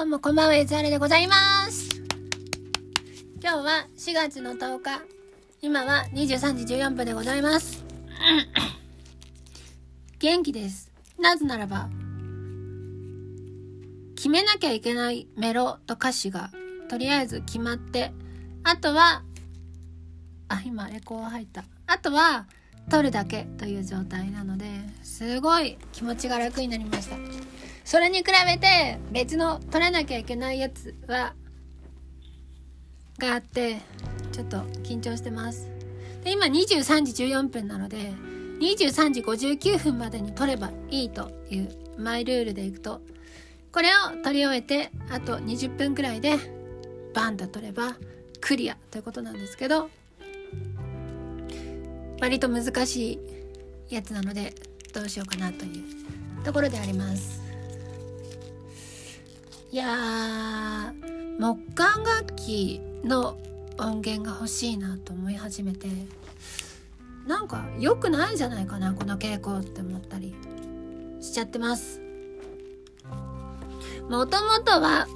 どうもこんばんは、エツアレでございます。今日は4月の10日。今は23時14分でございます。元気です。なぜならば、決めなきゃいけないメロと歌詞がとりあえず決まって、あとは、あ、今エコー入った。あとは、撮るだけという状態なので、すごい気持ちが楽になりました。それに比べて別の取らなきゃいけないやつはがあってちょっと緊張してます。で今23時14分なので23時59分までに取ればいいというマイルールでいくとこれを取り終えてあと20分くらいでバンと取ればクリアということなんですけど割と難しいやつなのでどうしようかなというところであります。いやー木管楽器の音源が欲しいなと思い始めて。なんか良くないじゃないかなこの傾向って思ったりしちゃってます。もともとは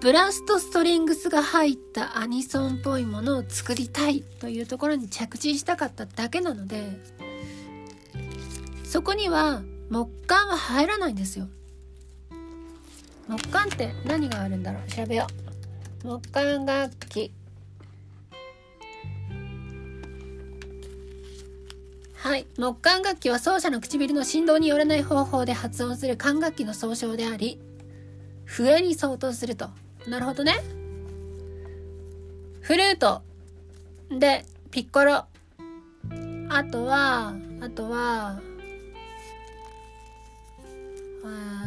ブラストストリングスが入ったアニソンっぽいものを作りたいというところに着地したかっただけなのでそこには木管は入らないんですよ。木管って何があるんだろう？調べよう。木管楽器。はい。木管楽器は奏者の唇の振動によらない方法で発音する管楽器の総称であり笛に相当すると。なるほどね。フルートでピッコロ。あとはあとはえー。っと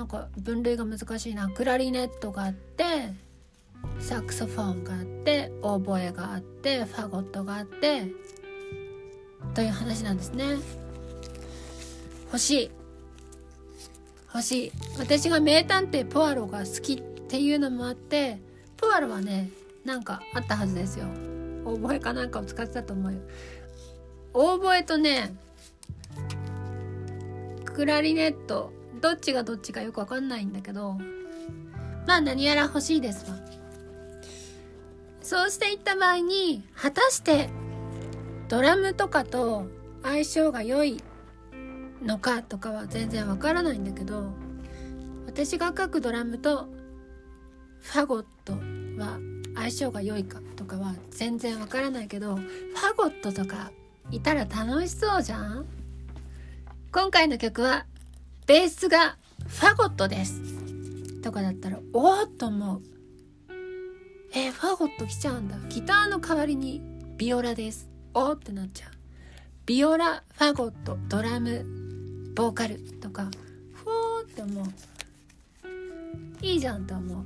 なんか分類が難しいな。クラリネットがあってサクソフォンがあってオーボエがあってファゴットがあってという話なんですね。欲しい。欲しい。私が名探偵ポアロが好きっていうのもあってポアロはねなんかあったはずですよ。オーボエかなんかを使ってたと思うよ。オーボエとねクラリネットどっちがどっちかよくわかんないんだけどまあ何やら欲しいですわ。そうしていった場合に果たしてドラムとかと相性が良いのかとかは全然わからないんだけど私が書くドラムとファゴットは相性が良いかとかは全然わからないけどファゴットとかいたら楽しそうじゃん？今回の曲はベースがファゴットです。とかだったらおおと思う。えーファゴット来ちゃうんだ。ギターの代わりにビオラです。おーってなっちゃう。ビオラファゴットドラムボーカルとかふおーって思う。いいじゃんと思う。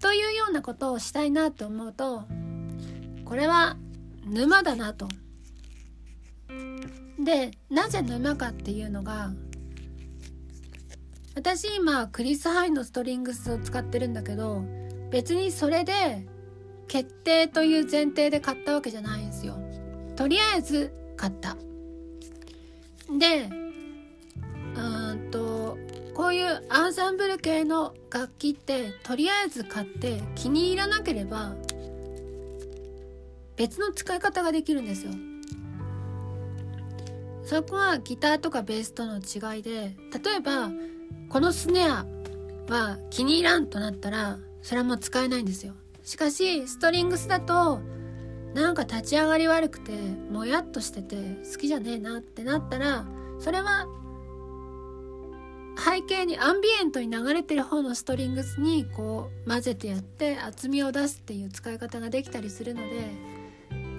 というようなことをしたいなと思うとこれは沼だなと。でなぜ沼かっていうのが私今クリス・ハイのストリングスを使ってるんだけど別にそれで決定という前提で買ったわけじゃないんですよ。とりあえず買った。でうんとこういうアンサンブル系の楽器ってとりあえず買って気に入らなければ別の使い方ができるんですよ。そこはギターとかベースとの違いで例えばこのスネアは気に入らんとなったらそれはもう使えないんですよ。しかしストリングスだとなんか立ち上がり悪くてもやっとしてて好きじゃねえなってなったらそれは背景にアンビエントに流れてる方のストリングスにこう混ぜてやって厚みを出すっていう使い方ができたりするので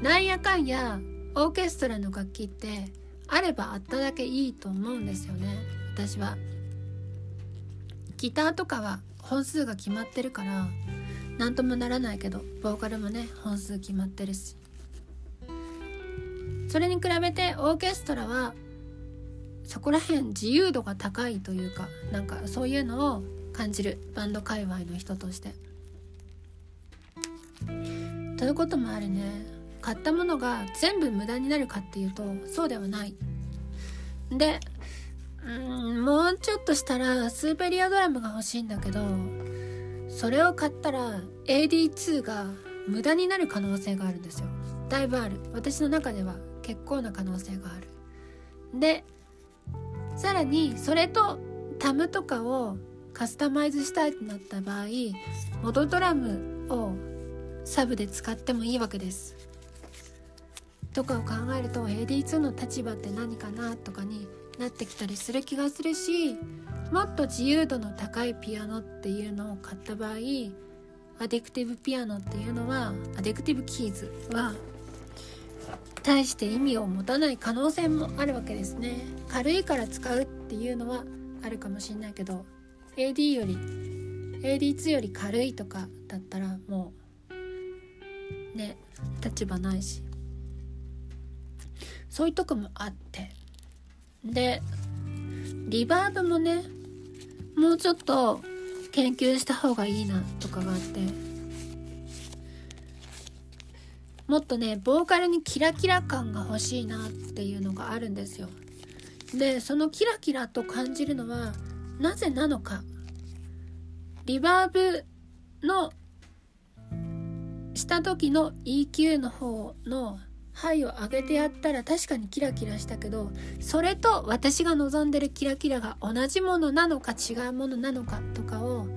なんやかんやオーケストラの楽器ってあればあっただけいいと思うんですよね私は。ギターとかは本数が決まってるから何ともならないけどボーカルもね本数決まってるしそれに比べてオーケストラはそこら辺自由度が高いというかなんかそういうのを感じるバンド界隈の人として。ということもあるね買ったものが全部無駄になるかっていうとそうではない。でうんもうちょっとしたらスーペリアドラムが欲しいんだけどそれを買ったら AD2 が無駄になる可能性があるんですよ。だいぶある。私の中では結構な可能性がある。でさらにそれとタムとかをカスタマイズしたいってなった場合モドドラムをサブで使ってもいいわけです。とかを考えると AD2 の立場って何かなとかになってきたりする気がするしもっと自由度の高いピアノっていうのを買った場合アディクティブピアノっていうのはアディクティブキーズは大して意味を持たない可能性もあるわけですね。軽いから使うっていうのはあるかもしれないけど AD より AD2 より軽いとかだったらもうね立場ないし。そういうとこもあって。でリバーブもねもうちょっと研究した方がいいなとかがあって。もっとねボーカルにキラキラ感が欲しいなっていうのがあるんですよ。でそのキラキラと感じるのはなぜなのか。リバーブのした時の EQ の方の牌を上げてやったら確かにキラキラしたけどそれと私が望んでるキラキラが同じものなのか違うものなのかとかを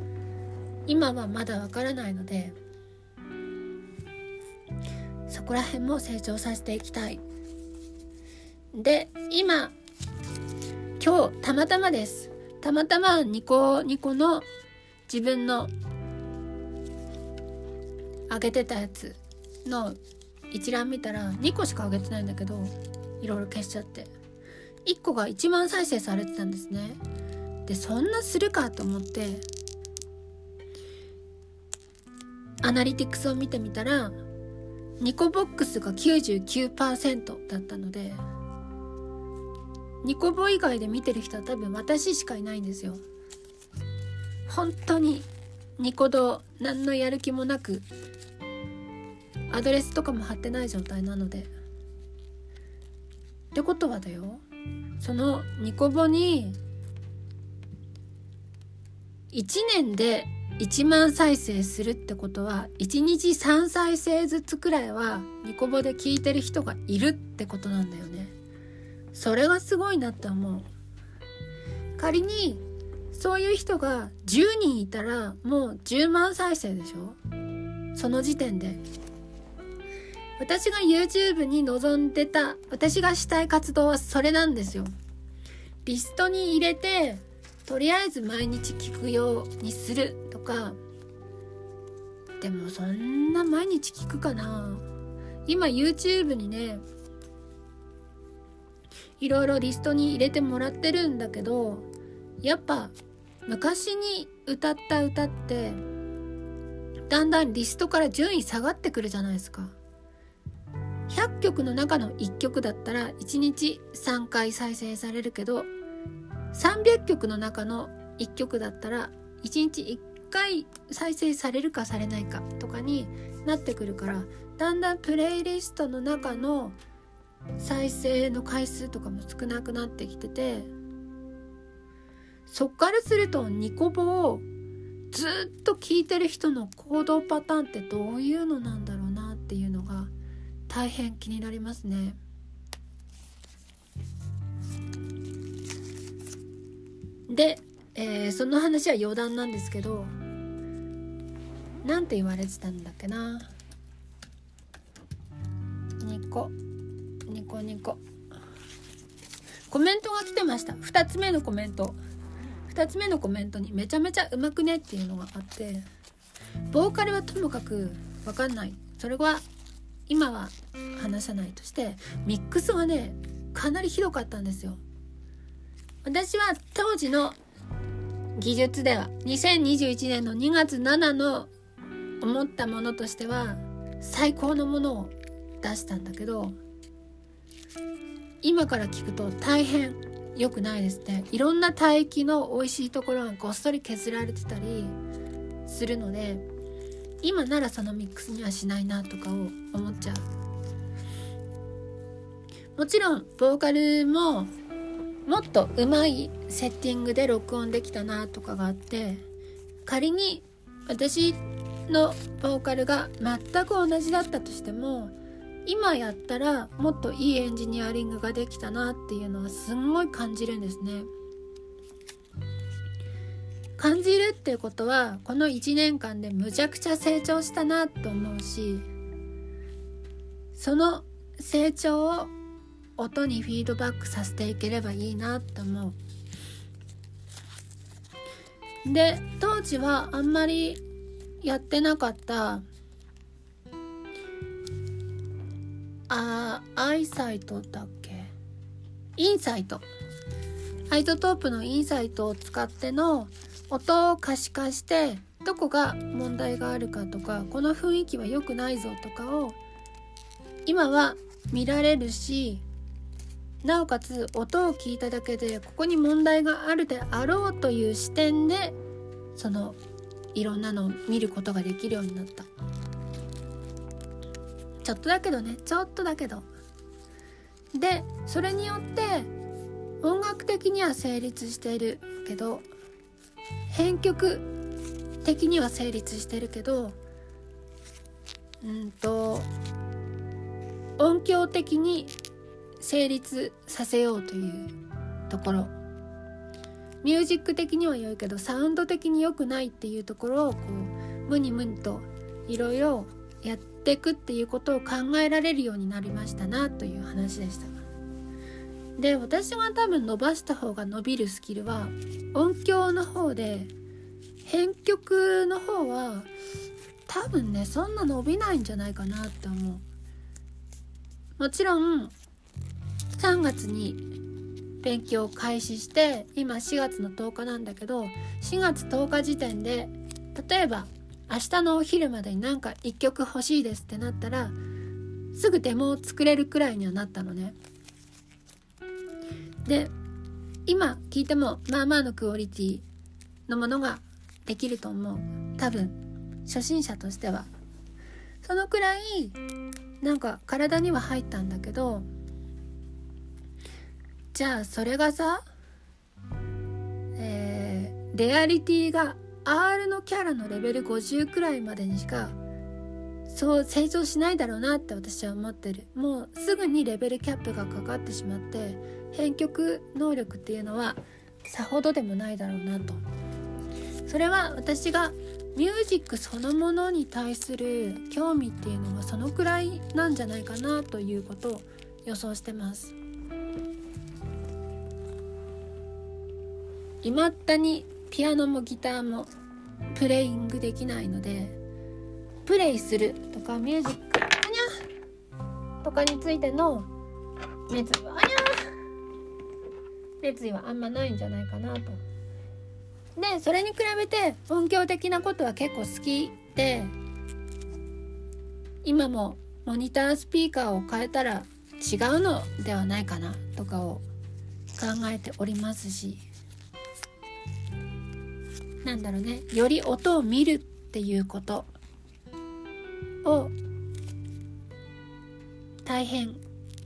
今はまだわからないのでそこら辺も成長させていきたい。で今今日たまたまです。たまたまニコニコの自分の上げてたやつの一覧見たら2個しか上げてないんだけどいろいろ消しちゃって。1個が1万再生されてたんですね。でそんなするかと思ってアナリティクスを見てみたらニコボックスが99%だったのでニコボ以外で見てる人は多分私しかいないんですよ。本当にニコ動何のやる気もなくアドレスとかも貼ってない状態なので。ってことはだよ。そのニコボに1年で1万再生するってことは1日3再生ずつくらいはニコボで聞いてる人がいるってことなんだよね。それがすごいなって思う。仮にそういう人が10人いたらもう10万再生でしょ。その時点で。私が YouTube に望んでた私がしたい活動はそれなんですよ。リストに入れてとりあえず毎日聞くようにするとか。でもそんな毎日聞くかな。今 YouTube にねいろいろリストに入れてもらってるんだけどやっぱ昔に歌った歌ってだんだんリストから順位下がってくるじゃないですか。100曲の中の1曲だったら1日3回再生されるけど300曲の中の1曲だったら1日1回再生されるかされないかとかになってくるからだんだんプレイリストの中の再生の回数とかも少なくなってきててそっからするとニコボをずっと聞いてる人の行動パターンってどういうのなんだろう？大変気になりますね。で、えー、その話は余談なんですけどなんて言われてたんだっけな。ニコ。ニコニコ。コメントが来てました。2つ目のコメント。2つ目のコメントにめちゃめちゃうまくねっていうのがあってボーカルはともかく分かんない。それは今は話さないとしてミックスはねかなりひどかったんですよ。私は当時の技術では2021年の2月7の思ったものとしては最高のものを出したんだけど今から聞くと大変良くないですねいろんな帯域の美味しいところがごっそり削られてたりするので今ならそのミックスにはしないなとかを思っちゃうもちろんボーカルももっとうまいセッティングで録音できたなとかがあって仮に私のボーカルが全く同じだったとしても今やったらもっといいエンジニアリングができたなっていうのはすんごい感じるんですね。感じるっていうことはこの1年間でむちゃくちゃ成長したなと思うしその成長を音にフィードバックさせていければいいなと思う。で当時はあんまりやってなかったあアイサイトだっけ？インサイト iZotope の Insight を使っての音を可視化してどこが問題があるかとかこの雰囲気は良くないぞとかを今は見られるしなおかつ音を聞いただけでここに問題があるであろうという視点でそのいろんなのを見ることができるようになった。ちょっとだけどね。ちょっとだけど。でそれによって音楽的には成立しているけど編曲的には成立してるけどうんと音響的に成立させようというところミュージック的には良いけどサウンド的に良くないっていうところをこうムニムニといろいろやっていくっていうことを考えられるようになりましたなという話でした。で私が多分伸ばした方が伸びるスキルは音響の方で編曲の方は多分ねそんな伸びないんじゃないかなって思う。もちろん3月に勉強を開始して今4月の10日なんだけど4月10日時点で例えば明日のお昼までになんか1曲欲しいですってなったらすぐデモを作れるくらいにはなったのね。で今聞いてもまあまあのクオリティのものができると思う。多分初心者としては。そのくらいなんか体には入ったんだけどじゃあそれがさえー、レアリティが R のキャラのレベル50くらいまでにしかそう成長しないだろうなって私は思ってる。もうすぐにレベルキャップがかかってしまって編曲能力っていうのはさほどでもないだろうなと。それは私がミュージックそのものに対する興味っていうのはそのくらいなんじゃないかなということを予想してます。いまだにピアノもギターもプレイングできないのでプレイするとかミュージックあにゃとかについての熱あにゃ熱意はあんまないんじゃないかなと。でそれに比べて音響的なことは結構好きで今もモニタースピーカーを変えたら違うのではないかなとかを考えておりますし。なんだろうね。より音を見るっていうこと。を大変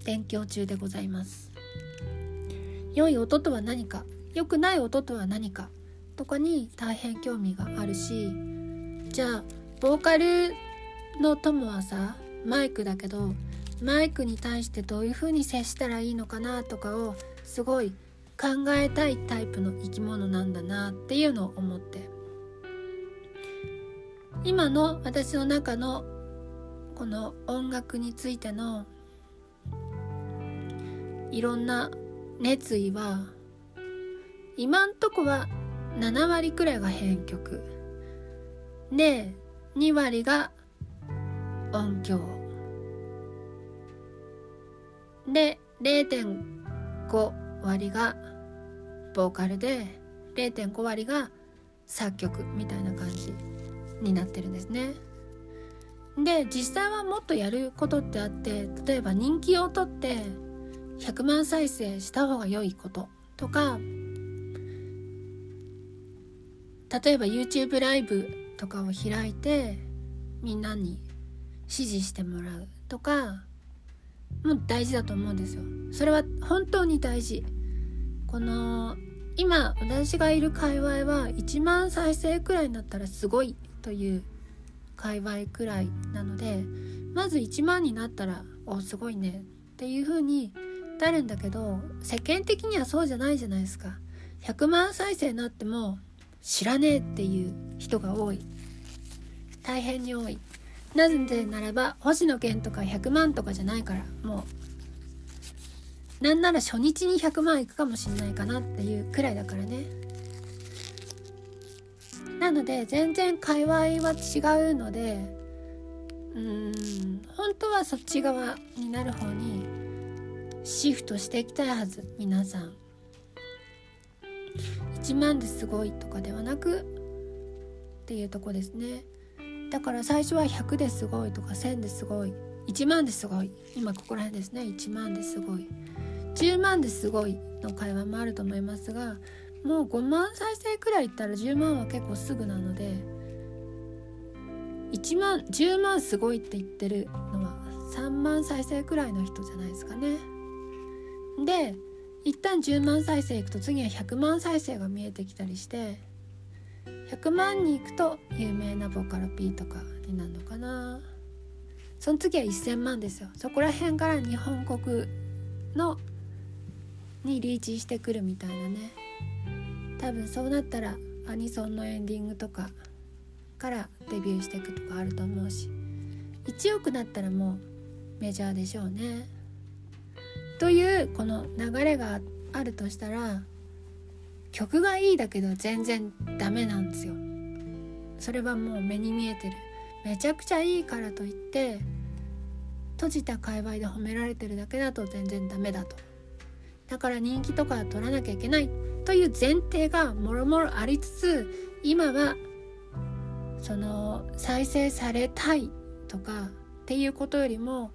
勉強中でございます。良い音とは何か。良くない音とは何か。とかに大変興味があるし。じゃあボーカルの友はさマイクだけどマイクに対してどういう風に接したらいいのかな？とかをすごい考えたいタイプの生き物なんだなっていうのを思って。今の私の中のこの音楽についてのいろんな熱意は今んとこは7割くらいが編曲で2割が音響で0.5割がボーカルで0.5割が作曲みたいな感じになってるんですね。で実際はもっとやることってあって例えば人気を取って100万再生した方が良いこととか例えば YouTube ライブとかを開いてみんなに支持してもらうとかも大事だと思うんですよ。それは本当に大事。この今私がいる界隈は1万再生くらいになったらすごいという界隈くらいなのでまず1万になったらおすごいねっていう風になるんだけど世間的にはそうじゃないじゃないですか。100万再生になっても知らねえっていう人が多い。大変に多い。なぜならば星野源とか100万とかじゃないからもうなんなら初日に100万いくかもしんないかなっていうくらいだからね。なので全然界隈は違うのでうーん本当はそっち側になる方にシフトしていきたいはず皆さん。1万ですごいとかではなくっていうとこですね。だから最初は100ですごいとか1000ですごい1万ですごい今ここら辺ですね。1万ですごい10万ですごいの会話もあると思いますがもう5万再生くらいいったら10万は結構すぐなので1万10万すごいって言ってるのは3万再生くらいの人じゃないですかね。で一旦10万再生いくと次は100万再生が見えてきたりして100万に行くと有名なボカロ P とかになるのかな。その次は1000万ですよ。そこら辺から日本国のにリーチしてくるみたいなね。多分そうなったらアニソンのエンディングとかからデビューしていくとかあると思うし1億なったらもうメジャーでしょうね。というこの流れがあるとしたら曲がいいだけど全然ダメなんですよ。それはもう目に見えてる。めちゃくちゃいいからといって閉じた界隈で褒められてるだけだと全然ダメだと。だから人気とか取らなきゃいけない。という前提がもろもろありつつ今はその再生されたいとかっていうことよりも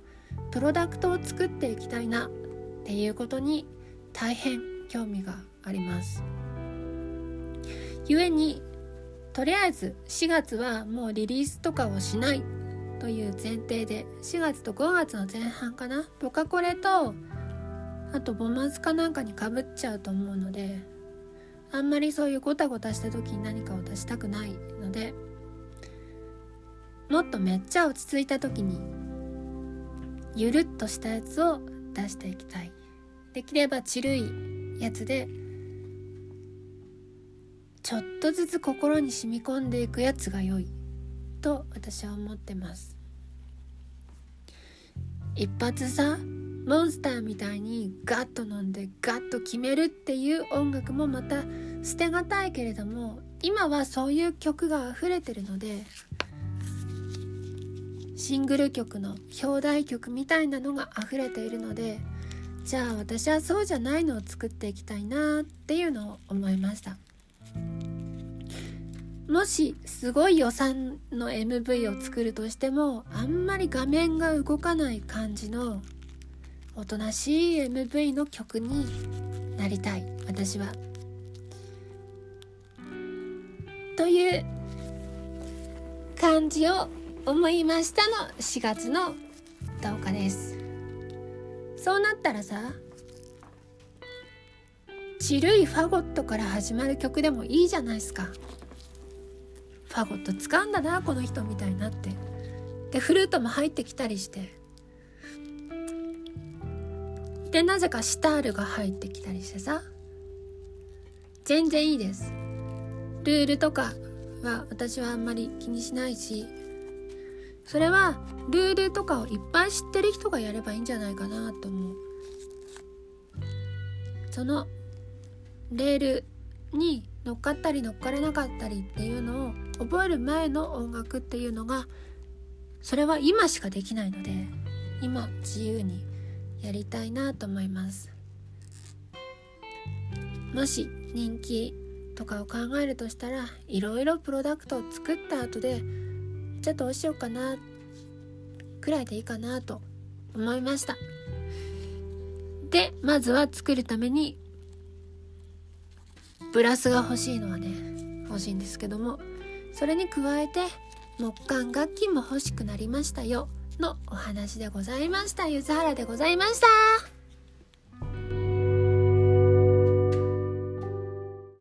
プロダクトを作っていきたいなっていうことに大変興味があります。故にとりあえず4月はもうリリースとかをしないという前提で4月と5月の前半かなボカコレとあとボマンスかなんかにかぶっちゃうと思うのであんまりそういうゴタゴタした時に何かを出したくないのでもっとめっちゃ落ち着いた時にゆるっとしたやつを出していきたい。できればちるいやつでちょっとずつ心に染み込んでいくやつが良い。と私は思ってます。一発さモンスターみたいにガッと飲んでガッと決めるっていう音楽もまた捨てがたいけれども今はそういう曲が溢れてるのでシングル曲の表題曲みたいなのが溢れているのでじゃあ私はそうじゃないのを作っていきたいなっていうのを思いましたもしすごい予算の MV を作るとしてもあんまり画面が動かない感じのおとなしい MV の曲になりたい私は。という感じを思いましたの4月の10日です。そうなったらさちるいファゴットから始まる曲でもいいじゃないですか。ファゴット使うんだなこの人みたいになってでフルートも入ってきたりしてでなぜかシタールが入ってきたりしてさ全然いいですルールとかは私はあんまり気にしないしそれはルールとかをいっぱい知ってる人がやればいいんじゃないかなと思う。そのレールに乗っかったり乗っからなかったりっていうのを覚える前の音楽っていうのがそれは今しかできないので今自由にやりたいなと思います。もし人気とかを考えるとしたらいろいろプロダクトを作った後でじゃあどうしようかなくらいでいいかなと思いました。でまずは作るためにブラスが欲しいのはね欲しいんですけどもそれに加えて木管楽器も欲しくなりましたよのお話でございました。ゆずはらでございました。